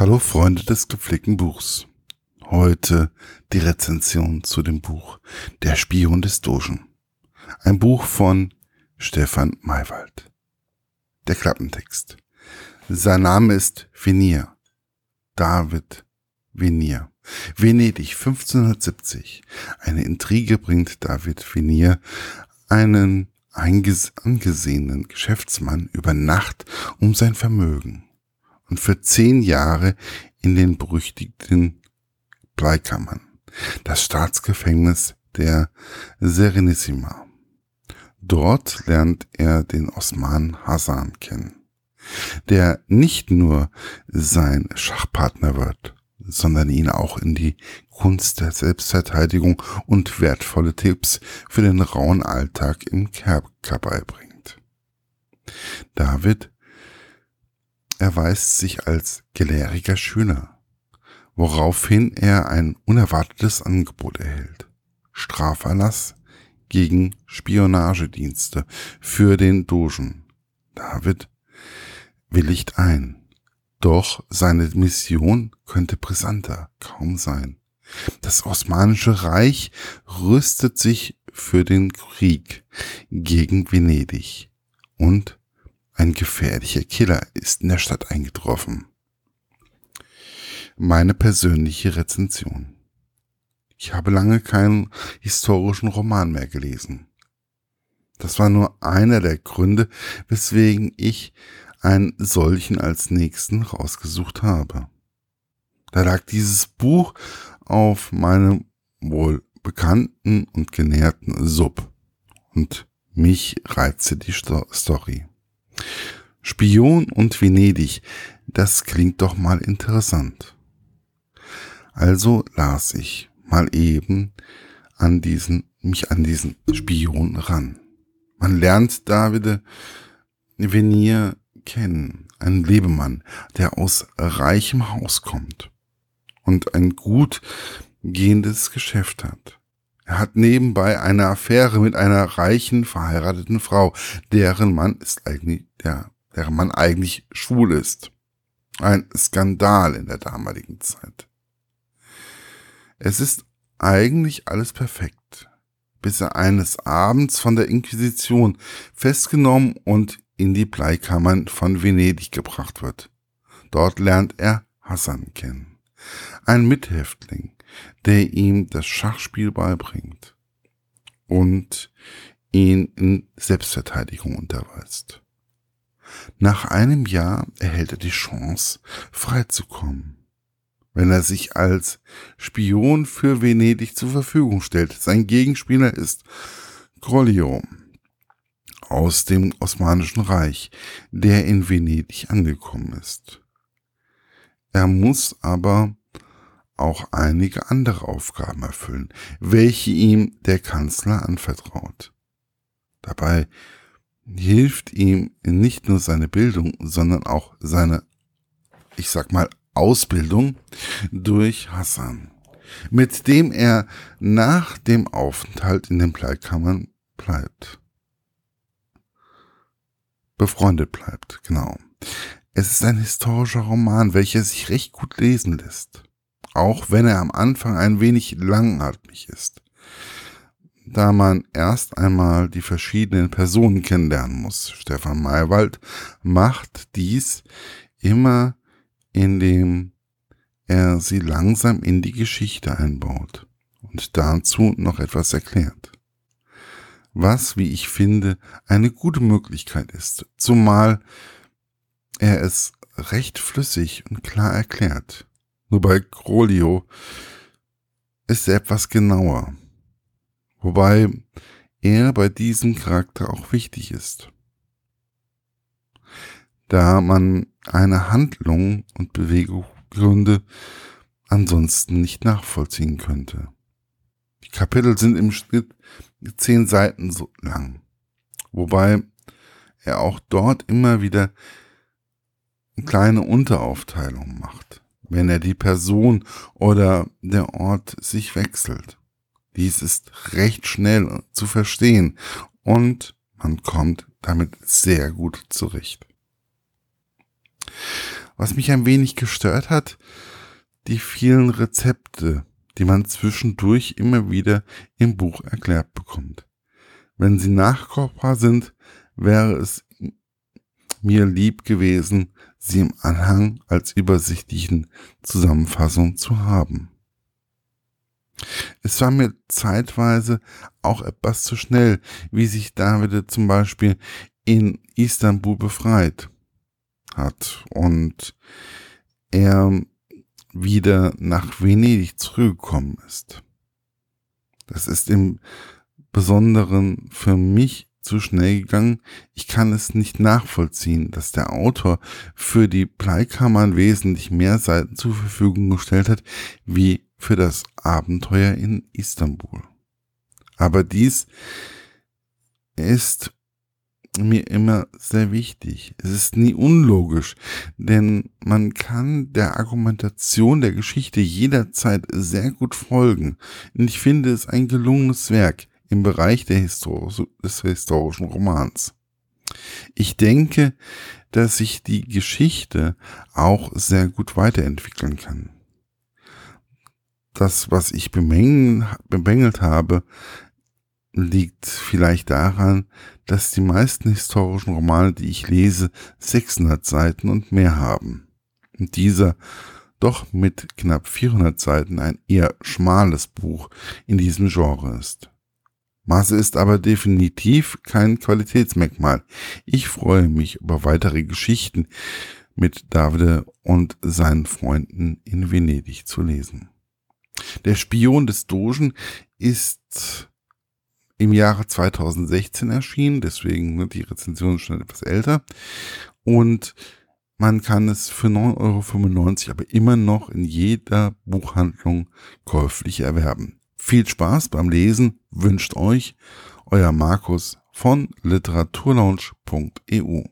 Hallo Freunde des gepflegten Buchs. Heute die Rezension zu dem Buch Der Spion des Dogen. Ein Buch von Stefan Maywald. Der Klappentext. Sein Name ist Venier. David Venier. Venedig 1570. Eine Intrige bringt David Venier einen angesehenen Geschäftsmann über Nacht um sein Vermögen und für zehn Jahre in den berüchtigten Bleikammern, das Staatsgefängnis der Serenissima. Dort lernt er den Osman Hassan kennen, der nicht nur sein Schachpartner wird, sondern ihn auch in die Kunst Selbstverteidigung und wertvolle Tipps für den rauen Alltag im Kerker beibringt. David erweist sich als gelehriger Schüler, woraufhin er ein unerwartetes Angebot erhält. Straferlass gegen Spionagedienste für den Dogen. David willigt ein. Doch seine Mission könnte brisanter kaum sein. Das Osmanische Reich rüstet sich für den Krieg gegen Venedig und ein gefährlicher Killer ist in der Stadt eingetroffen. Meine persönliche Rezension. Ich habe lange keinen historischen Roman mehr gelesen. Das war nur einer der Gründe, weswegen ich einen solchen als nächsten rausgesucht habe. Da lag dieses Buch auf meinem wohl bekannten und genährten Sub. Und mich reizte die Story. Spion und Venedig, das klingt doch mal interessant. Also las ich mal eben an diesen, mich an diesen Spion ran. Man lernt Davide Venier kennen, ein Lebemann, der aus reichem Haus kommt und ein gut gehendes Geschäft hat. Er hat nebenbei eine Affäre mit einer reichen, verheirateten Frau, deren Mann ist eigentlich, der, deren Mann eigentlich schwul ist. Ein Skandal in der damaligen Zeit. Es ist eigentlich alles perfekt, bis er eines Abends von der Inquisition festgenommen und in die Bleikammern von Venedig gebracht wird. Dort lernt er Hassan kennen, ein Mithäftling, der ihm das Schachspiel beibringt und ihn in Selbstverteidigung unterweist. Nach einem Jahr erhält er die Chance, freizukommen, wenn er sich als Spion für Venedig zur Verfügung stellt. Sein Gegenspieler ist Grollio aus dem Osmanischen Reich, der in Venedig angekommen ist. Er muss aber auch einige andere Aufgaben erfüllen, welche ihm der Kanzler anvertraut. Dabei hilft ihm nicht nur seine Bildung, sondern auch seine, ich sag mal, Ausbildung durch Hassan, mit dem er nach dem Aufenthalt in den Bleikammern bleibt. Befreundet bleibt, genau. Es ist ein historischer Roman, welcher sich recht gut lesen lässt auch wenn er am Anfang ein wenig langatmig ist, da man erst einmal die verschiedenen Personen kennenlernen muss. Stefan Maywald macht dies immer, indem er sie langsam in die Geschichte einbaut und dazu noch etwas erklärt. Was, wie ich finde, eine gute Möglichkeit ist, zumal er es recht flüssig und klar erklärt. Nur bei Grolio ist er etwas genauer. Wobei er bei diesem Charakter auch wichtig ist. Da man eine Handlung und Bewegungsgründe ansonsten nicht nachvollziehen könnte. Die Kapitel sind im Schnitt zehn Seiten so lang, wobei er auch dort immer wieder kleine Unteraufteilungen macht wenn er die Person oder der Ort sich wechselt. Dies ist recht schnell zu verstehen und man kommt damit sehr gut zurecht. Was mich ein wenig gestört hat, die vielen Rezepte, die man zwischendurch immer wieder im Buch erklärt bekommt. Wenn sie nachkochbar sind, wäre es mir lieb gewesen, sie im Anhang als übersichtlichen Zusammenfassung zu haben. Es war mir zeitweise auch etwas zu schnell, wie sich David zum Beispiel in Istanbul befreit hat und er wieder nach Venedig zurückgekommen ist. Das ist im Besonderen für mich zu schnell gegangen. Ich kann es nicht nachvollziehen, dass der Autor für die Bleikammern wesentlich mehr Seiten zur Verfügung gestellt hat, wie für das Abenteuer in Istanbul. Aber dies ist mir immer sehr wichtig. Es ist nie unlogisch, denn man kann der Argumentation der Geschichte jederzeit sehr gut folgen. Und ich finde es ein gelungenes Werk im Bereich Historis des historischen Romans. Ich denke, dass sich die Geschichte auch sehr gut weiterentwickeln kann. Das, was ich bemängelt habe, liegt vielleicht daran, dass die meisten historischen Romane, die ich lese, 600 Seiten und mehr haben. Und dieser doch mit knapp 400 Seiten ein eher schmales Buch in diesem Genre ist. Maße ist aber definitiv kein Qualitätsmerkmal. Ich freue mich über weitere Geschichten mit Davide und seinen Freunden in Venedig zu lesen. Der Spion des Dogen ist im Jahre 2016 erschienen, deswegen ne, die Rezension ist schon etwas älter. Und man kann es für 9,95 Euro aber immer noch in jeder Buchhandlung käuflich erwerben. Viel Spaß beim Lesen wünscht euch euer Markus von literaturlaunch.eu.